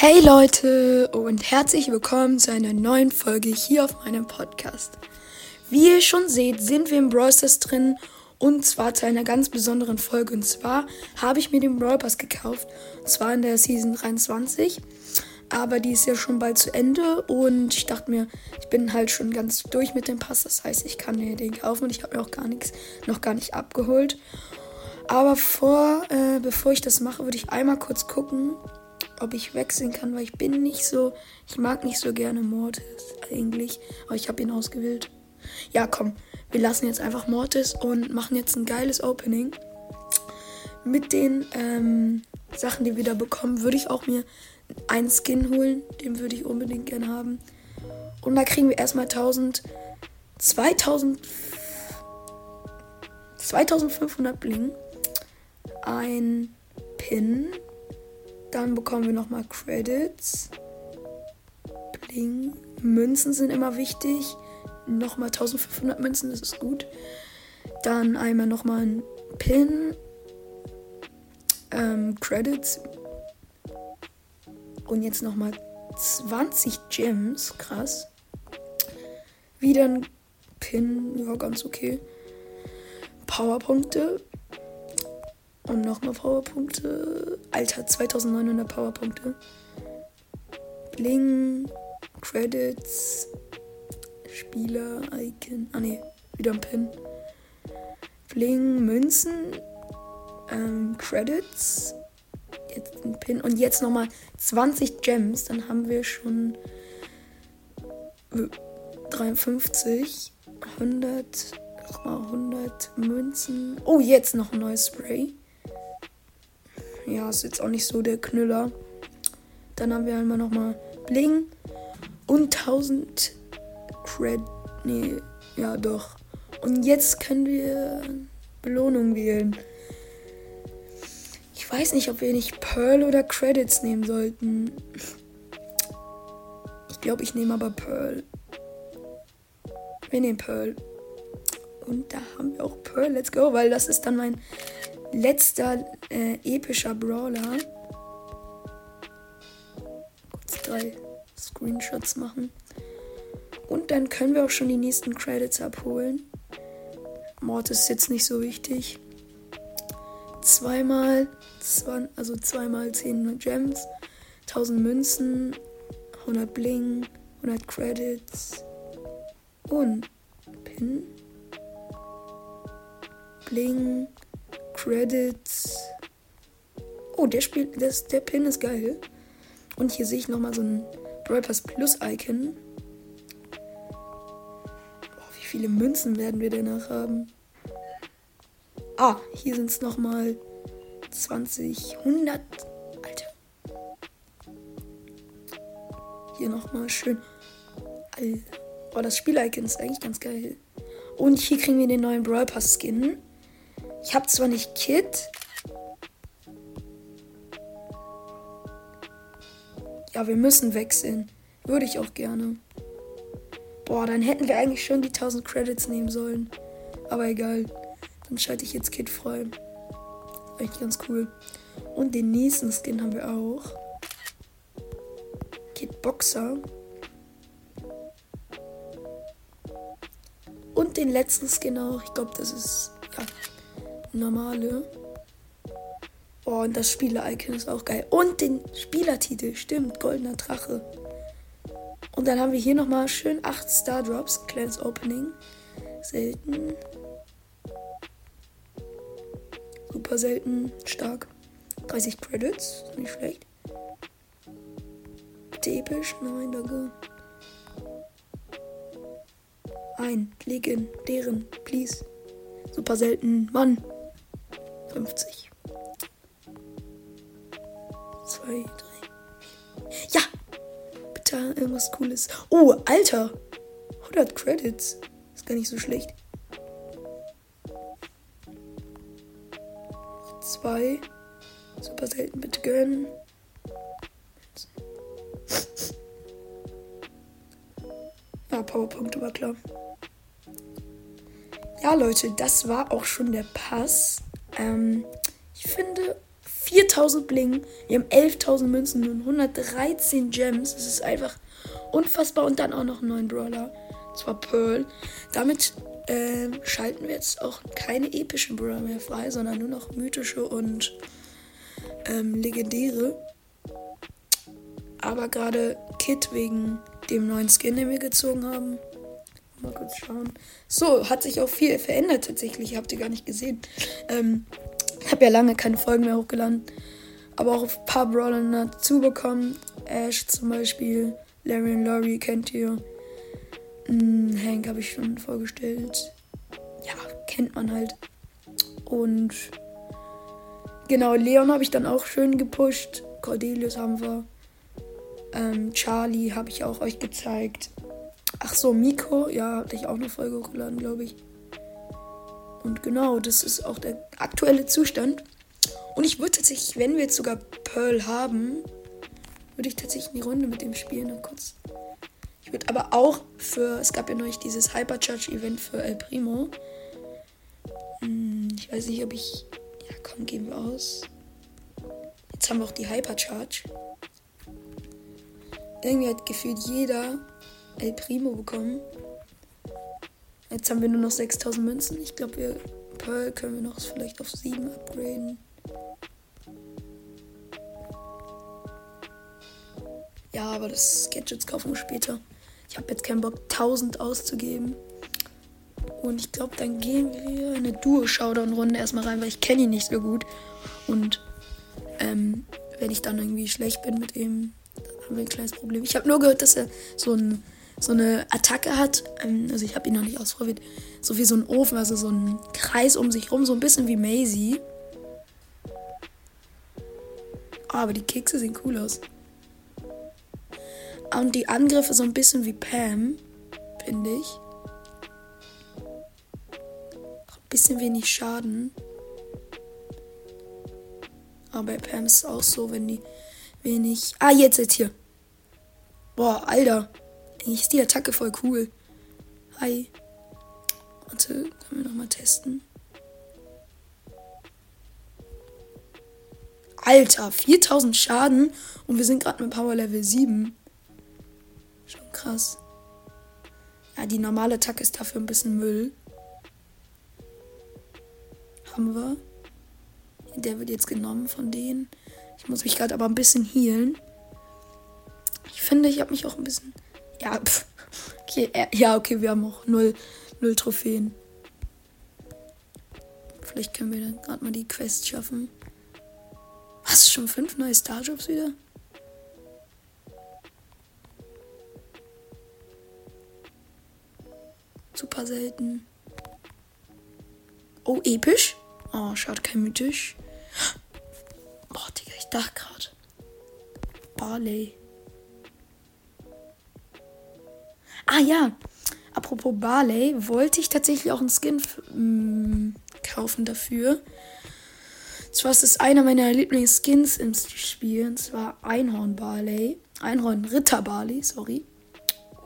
Hey Leute und herzlich willkommen zu einer neuen Folge hier auf meinem Podcast. Wie ihr schon seht, sind wir im Brawl Stars drin und zwar zu einer ganz besonderen Folge. Und zwar habe ich mir den Brawl Pass gekauft, und zwar in der Season 23. Aber die ist ja schon bald zu Ende und ich dachte mir, ich bin halt schon ganz durch mit dem Pass. Das heißt, ich kann mir den kaufen und ich habe mir auch gar nichts, noch gar nicht abgeholt. Aber vor, äh, bevor ich das mache, würde ich einmal kurz gucken, ob ich wechseln kann, weil ich bin nicht so, ich mag nicht so gerne Mortis eigentlich, aber ich habe ihn ausgewählt. Ja, komm, wir lassen jetzt einfach Mortis und machen jetzt ein geiles Opening. Mit den ähm, Sachen, die wir da bekommen, würde ich auch mir einen Skin holen. Den würde ich unbedingt gerne haben. Und da kriegen wir erstmal 1000, 2000, 2500 Bling. Ein Pin. Dann bekommen wir nochmal Credits. Bling. Münzen sind immer wichtig. Nochmal 1500 Münzen, das ist gut. Dann einmal nochmal ein Pin. Ähm, Credits. Und jetzt nochmal 20 Gems. Krass. Wieder ein Pin. Ja, ganz okay. Powerpunkte. Und nochmal Powerpunkte. Alter, 2900 Powerpunkte. Bling. Credits. Spieler. Icon. Ah, ne. Wieder ein Pin. Bling. Münzen. Ähm, Credits. Jetzt ein Pin. Und jetzt nochmal 20 Gems. Dann haben wir schon 53. 100. Nochmal 100 Münzen. Oh, jetzt noch ein neues Spray. Ja, ist jetzt auch nicht so der Knüller. Dann haben wir einmal nochmal Bling und 1000 Cred. Nee, ja doch. Und jetzt können wir Belohnung wählen. Ich weiß nicht, ob wir nicht Pearl oder Credits nehmen sollten. Ich glaube, ich nehme aber Pearl. Wir nehmen Pearl. Und da haben wir auch Pearl. Let's go, weil das ist dann mein letzter äh, epischer Brawler. Kurz drei Screenshots machen. Und dann können wir auch schon die nächsten Credits abholen. Mord ist jetzt nicht so wichtig. Zweimal, zwei, also zweimal 10 Gems, 1000 Münzen, 100 Bling, 100 Credits und Pin. Bling, Credits. Oh, der spielt, das, der Pin ist geil. Und hier sehe ich nochmal so ein Brawl Pass Plus Icon. Oh, wie viele Münzen werden wir danach haben? Ah, hier sind es nochmal 20, 100. Alter. Hier nochmal schön. Oh, das Spiel-Icon ist eigentlich ganz geil. Und hier kriegen wir den neuen Brawl Pass Skin. Ich habe zwar nicht Kit. Ja, wir müssen wechseln. Würde ich auch gerne. Boah, dann hätten wir eigentlich schon die 1000 Credits nehmen sollen. Aber egal. Dann schalte ich jetzt Kit frei. Eigentlich ganz cool. Und den nächsten Skin haben wir auch. Kit Boxer. Und den letzten Skin auch. Ich glaube, das ist ja normale. Oh, und das Spieler-Icon ist auch geil. Und den Spielertitel, stimmt, goldener Drache. Und dann haben wir hier nochmal schön 8 Star Drops, kleines Opening. Selten. Super selten, stark. 30 Credits, nicht schlecht. Episch? Nein, danke. Ein, legen, deren, please. Super selten, Mann. 50. 2, 3. Ja! Bitte irgendwas Cooles. Oh, Alter! 100 Credits. Ist gar nicht so schlecht. 2. Super selten, bitte gönnen. Ja, Powerpunkte war klar. Ja, Leute, das war auch schon der Pass. Ähm, ich finde, 4000 Bling. Wir haben 11.000 Münzen und 113 Gems. Das ist einfach unfassbar. Und dann auch noch einen neuen Brawler. Und zwar Pearl. Damit äh, schalten wir jetzt auch keine epischen Brawler mehr frei, sondern nur noch mythische und ähm, legendäre. Aber gerade Kit wegen dem neuen Skin, den wir gezogen haben. Mal kurz schauen. So, hat sich auch viel verändert tatsächlich. Habt ihr gar nicht gesehen. Ähm, ich habe ja lange keine Folgen mehr hochgeladen. Aber auch ein paar Brawler dazu bekommen. Ash zum Beispiel. Larry und Laurie kennt ihr. Hm, Hank habe ich schon vorgestellt. Ja, kennt man halt. Und genau, Leon habe ich dann auch schön gepusht. Cordelius haben wir. Ähm, Charlie habe ich auch euch gezeigt. Ach so, Miko, ja, hatte ich auch eine Folge hochgeladen, glaube ich. Und genau, das ist auch der aktuelle Zustand. Und ich würde tatsächlich, wenn wir jetzt sogar Pearl haben, würde ich tatsächlich eine Runde mit dem spielen. Dann kurz. Ich würde aber auch für, es gab ja neulich dieses Hypercharge-Event für El Primo. Hm, ich weiß nicht, ob ich, ja komm, gehen wir aus. Jetzt haben wir auch die Hypercharge. Irgendwie hat gefühlt jeder El Primo bekommen. Jetzt haben wir nur noch 6000 Münzen. Ich glaube, wir Pearl können wir noch vielleicht auf 7 upgraden. Ja, aber das Gadgets kaufen wir später. Ich habe jetzt keinen Bock, 1000 auszugeben. Und ich glaube, dann gehen wir eine Duo-Showdown-Runde erstmal rein, weil ich kenne ihn nicht so gut. Und ähm, wenn ich dann irgendwie schlecht bin mit ihm, haben wir ein kleines Problem. Ich habe nur gehört, dass er so, ein, so eine Attacke hat. Ähm, also ich habe ihn noch nicht ausprobiert. So wie so ein Ofen, also so ein Kreis um sich rum, so ein bisschen wie Maisie. Oh, aber die Kekse sehen cool aus. Und die Angriffe so ein bisschen wie Pam, finde ich. Ein bisschen wenig Schaden. Aber bei Pam ist es auch so, wenn die wenig. Ah, jetzt, jetzt hier. Boah, Alter. Eigentlich ist die Attacke voll cool. Hi. Warte, können wir nochmal testen. Alter, 4000 Schaden und wir sind gerade mit Power Level 7. Schon krass. Ja, die normale Attacke ist dafür ein bisschen Müll. Haben wir. Der wird jetzt genommen von denen. Ich muss mich gerade aber ein bisschen healen. Ich finde, ich habe mich auch ein bisschen. Ja, pff. Okay, äh, ja, okay, wir haben auch null, null Trophäen. Vielleicht können wir dann gerade mal die Quest schaffen. Du schon fünf neue Starjobs wieder? Super selten. Oh, episch. Oh, schade, kein mythisch. Boah, Digga, ich dachte gerade. Barley. Ah ja, apropos Barley, wollte ich tatsächlich auch einen Skin mm, kaufen dafür. Zwar ist es einer meiner Lieblingsskins im Spiel, und zwar Einhorn Barley. Einhorn Ritter Barley, sorry.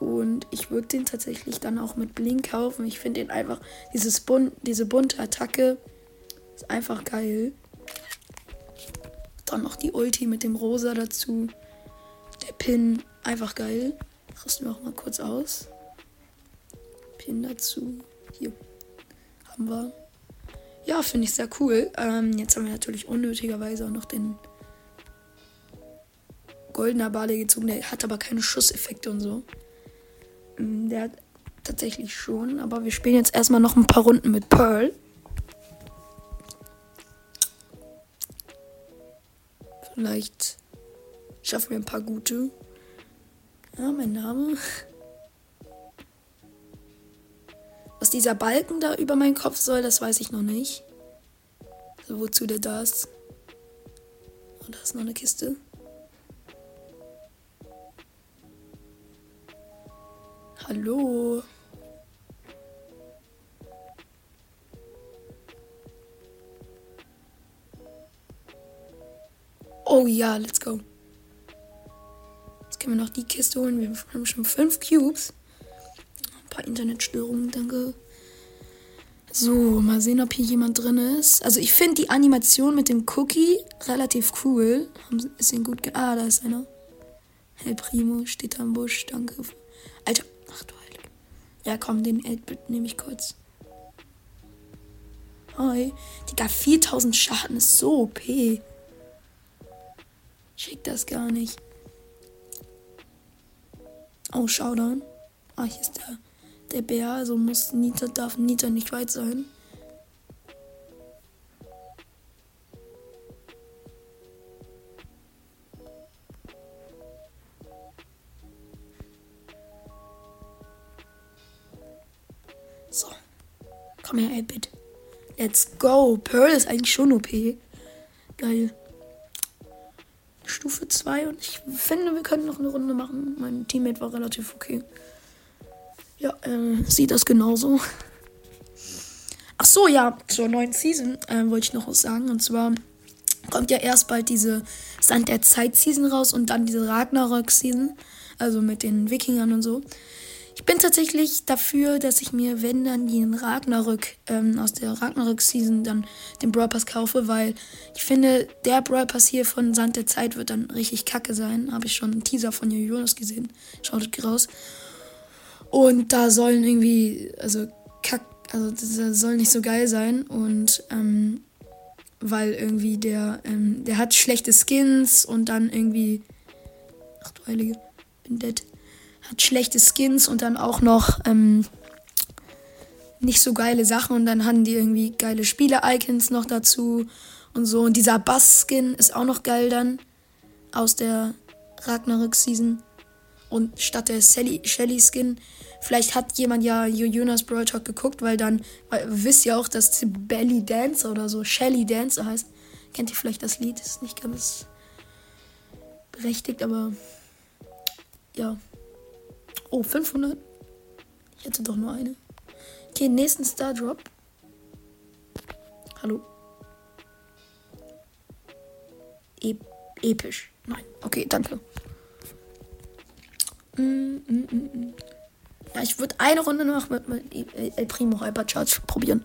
Und ich würde den tatsächlich dann auch mit Blink kaufen. Ich finde den einfach, dieses Bun diese bunte Attacke ist einfach geil. Dann noch die Ulti mit dem Rosa dazu. Der Pin, einfach geil. Rüsten wir auch mal kurz aus. Pin dazu. Hier. Haben wir. Ja, finde ich sehr cool. Ähm, jetzt haben wir natürlich unnötigerweise auch noch den goldener Bale gezogen. Der hat aber keine Schusseffekte und so. Ähm, der hat tatsächlich schon. Aber wir spielen jetzt erstmal noch ein paar Runden mit Pearl. Vielleicht schaffen wir ein paar gute. Ja, mein Name. Was dieser Balken da über meinen Kopf soll, das weiß ich noch nicht. Also wozu der da ist. Oh, da ist noch eine Kiste. Hallo. Oh ja, let's go wir noch die Kiste holen. Wir haben schon fünf Cubes. Ein paar Internetstörungen, danke. So, mal sehen, ob hier jemand drin ist. Also ich finde die Animation mit dem Cookie relativ cool. Ist ihn gut ge Ah, da ist einer. Hey Primo, steht da im Busch, danke. Alter, ach du Heilige. Ja, komm, den 8-Bit nehme ich kurz. Hi. Digga, 4000 Schaden ist so OP. Schick das gar nicht. Oh, Showdown. Ah, hier ist der, der Bär, also muss Nita, darf Nita nicht weit sein. So. Komm her, 8-Bit. Let's go. Pearl ist eigentlich schon OP. Geil. Stufe 2 und ich finde, wir können noch eine Runde machen. Mein Teammate war relativ okay. Ja, äh, sieht das genauso. Ach so, ja, zur neuen Season äh, wollte ich noch was sagen. Und zwar kommt ja erst bald diese Sand der Zeit Season raus und dann diese Ragnarök Season. Also mit den Wikingern und so. Ich bin tatsächlich dafür, dass ich mir, wenn dann den Ragnarök ähm, aus der Ragnarök-Season dann den Brawl Pass kaufe, weil ich finde, der Brawl Pass hier von Sand der Zeit wird dann richtig kacke sein. Habe ich schon einen Teaser von Jonas gesehen. Schaut raus. Und da sollen irgendwie, also kack, also das soll nicht so geil sein. Und ähm, weil irgendwie der, ähm, der hat schlechte Skins und dann irgendwie. Ach du Heilige, bin dead hat schlechte Skins und dann auch noch ähm, nicht so geile Sachen und dann hatten die irgendwie geile Spiele-Icons noch dazu und so. Und dieser Bass-Skin ist auch noch geil dann aus der Ragnarök-Season. Und statt der Shelly-Skin, vielleicht hat jemand ja Jonas Brawl Talk geguckt, weil dann, weil, wisst ihr auch, dass Belly Dancer oder so Shelly Dancer heißt. Kennt ihr vielleicht das Lied? Ist nicht ganz berechtigt, aber ja. Oh, 500. Ich hätte doch nur eine. Okay, nächsten Star Drop. Hallo. E episch. Nein. Okay, danke. Mm, mm, mm, mm. ja, ich würde eine Runde noch mit, mit El Primo Hypercharge probieren.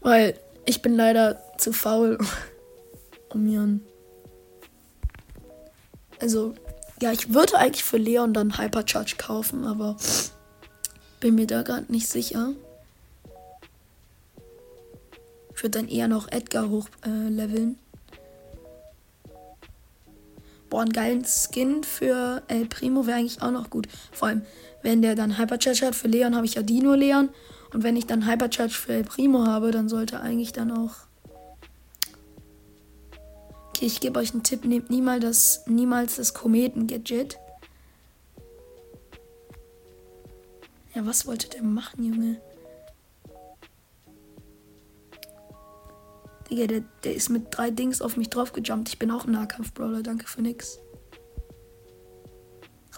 Weil ich bin leider zu faul, um mir ein. Also, ja, ich würde eigentlich für Leon dann Hypercharge kaufen, aber bin mir da gerade nicht sicher. Ich würde dann eher noch Edgar hochleveln. Äh, Boah, einen geilen Skin für El Primo wäre eigentlich auch noch gut. Vor allem, wenn der dann Hypercharge hat für Leon, habe ich ja Dino Leon. Und wenn ich dann Hypercharge für El Primo habe, dann sollte eigentlich dann auch Okay, ich gebe euch einen Tipp. Nehmt niemals das, niemals das Kometen-Gadget. Ja, was wollte der machen, Junge? Digga, der, der ist mit drei Dings auf mich draufgejumpt. Ich bin auch ein Nahkampf-Brawler. Danke für nix.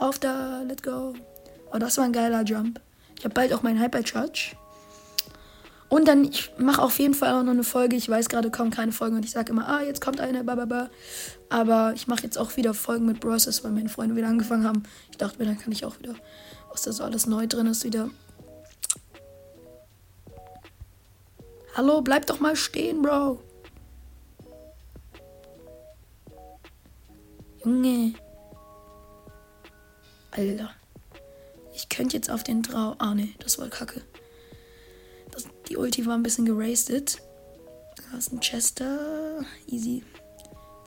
Rauf da, let's go. Oh, das war ein geiler Jump. Ich habe bald auch meinen Hypercharge. Und dann, ich mache auf jeden Fall auch noch eine Folge. Ich weiß gerade, kommen keine Folgen und ich sage immer, ah, jetzt kommt eine, bababa. Aber ich mache jetzt auch wieder Folgen mit Browsers, weil meine Freunde wieder angefangen haben. Ich dachte mir, dann kann ich auch wieder, was da so alles neu drin ist, wieder. Hallo, bleib doch mal stehen, Bro. Junge. Alter. Ich könnte jetzt auf den Trau. Ah, ne, das war kacke. Die Ulti war ein bisschen gerastet. Da ist ein Chester. Easy.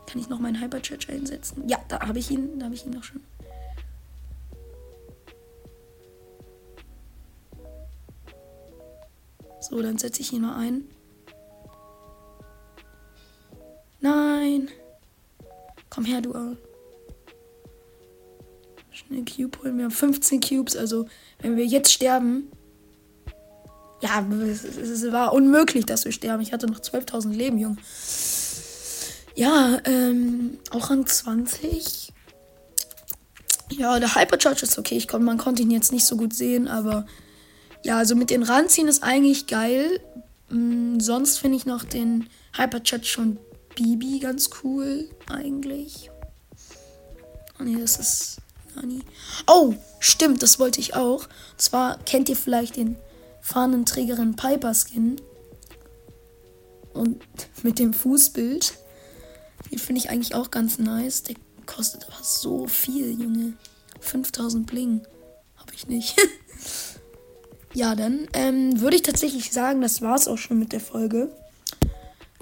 Kann ich noch meinen Hypercharge einsetzen? Ja, da habe ich ihn. Da habe ich ihn noch schon. So, dann setze ich ihn mal ein. Nein. Komm her, du. Schnell Cube holen. Wir haben 15 Cubes. Also, wenn wir jetzt sterben, ja, es, war unmöglich, dass wir sterben. Ich hatte noch 12.000 Leben, Junge. Ja, ähm, auch an 20. Ja, der Hypercharge ist okay. Ich kon, man konnte ihn jetzt nicht so gut sehen, aber ja, also mit den Ranziehen ist eigentlich geil. Mhm, sonst finde ich noch den Hypercharge schon Bibi ganz cool, eigentlich. Oh nee, das ist Nani. Oh, stimmt, das wollte ich auch. Und zwar kennt ihr vielleicht den Fahnenträgerin Piper Skin. Und mit dem Fußbild. Den finde ich eigentlich auch ganz nice. Der kostet aber so viel, Junge. 5000 Bling. Habe ich nicht. ja, dann ähm, würde ich tatsächlich sagen, das war es auch schon mit der Folge.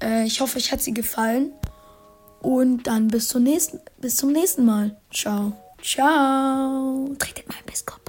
Äh, ich hoffe, euch hat sie gefallen. Und dann bis zum nächsten, bis zum nächsten Mal. Ciao. Ciao. Tretet mal ein Biskop bei.